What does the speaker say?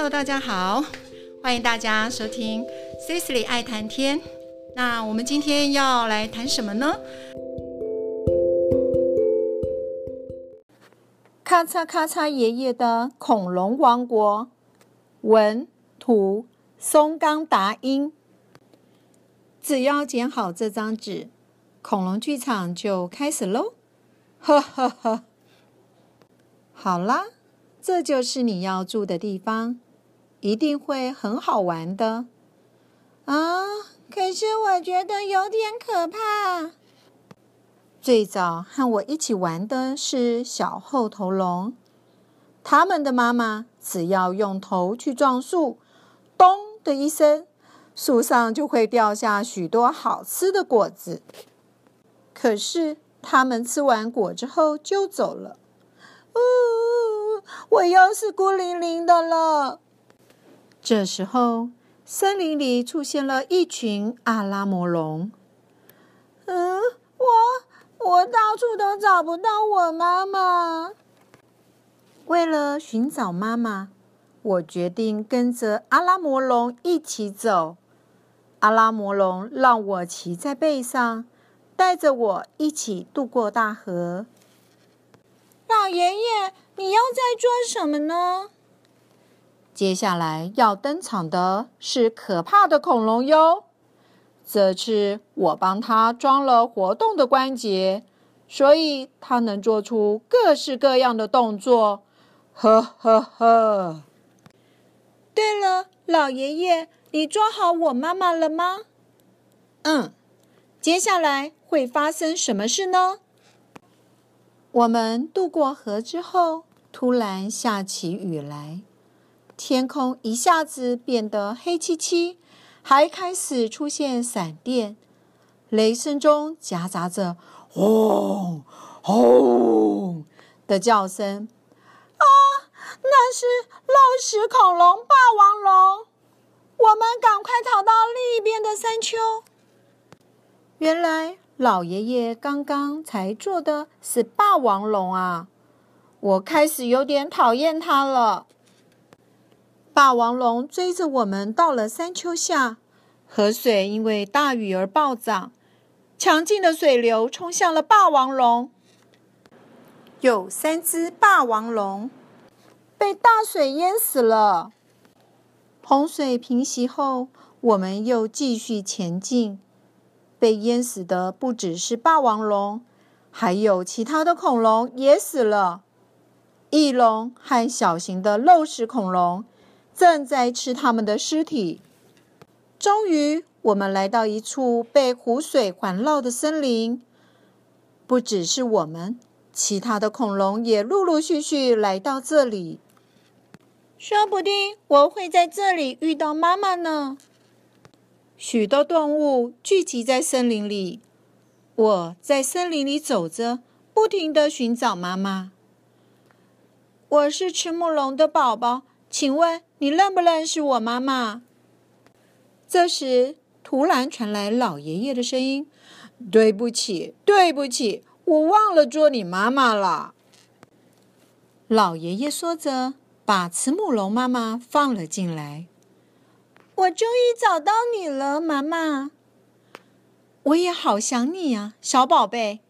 Hello，大家好，欢迎大家收听 Cecily 爱谈天。那我们今天要来谈什么呢？咔嚓咔嚓爷爷的恐龙王国，文图松冈达英。只要剪好这张纸，恐龙剧场就开始喽！呵呵呵。好啦，这就是你要住的地方，一定会很好玩的。啊，可是我觉得有点可怕。最早和我一起玩的是小厚头龙，他们的妈妈只要用头去撞树，咚的一声，树上就会掉下许多好吃的果子。可是他们吃完果之后就走了。呜，我又是孤零零的了。这时候，森林里出现了一群阿拉摩龙。嗯，我我到处都找不到我妈妈。为了寻找妈妈，我决定跟着阿拉摩龙一起走。阿拉摩龙让我骑在背上，带着我一起渡过大河。老爷爷，你又在做什么呢？接下来要登场的是可怕的恐龙哟。这次我帮它装了活动的关节，所以它能做出各式各样的动作。呵呵呵。对了，老爷爷，你抓好我妈妈了吗？嗯。接下来会发生什么事呢？我们渡过河之后，突然下起雨来，天空一下子变得黑漆漆，还开始出现闪电，雷声中夹杂着“轰轰”的叫声。啊，那是肉食恐龙霸王龙！我们赶快逃到另一边的山丘。原来。老爷爷刚刚才做的是霸王龙啊！我开始有点讨厌他了。霸王龙追着我们到了山丘下，河水因为大雨而暴涨，强劲的水流冲向了霸王龙。有三只霸王龙被大水淹死了。洪水平息后，我们又继续前进。被淹死的不只是霸王龙，还有其他的恐龙也死了。翼龙和小型的肉食恐龙正在吃它们的尸体。终于，我们来到一处被湖水环绕的森林。不只是我们，其他的恐龙也陆陆续续来到这里。说不定我会在这里遇到妈妈呢。许多动物聚集在森林里，我在森林里走着，不停地寻找妈妈。我是赤木龙的宝宝，请问你认不认识我妈妈？这时，突然传来老爷爷的声音：“对不起，对不起，我忘了做你妈妈了。”老爷爷说着，把慈母龙妈妈放了进来。我终于找到你了，妈妈。我也好想你呀，小宝贝。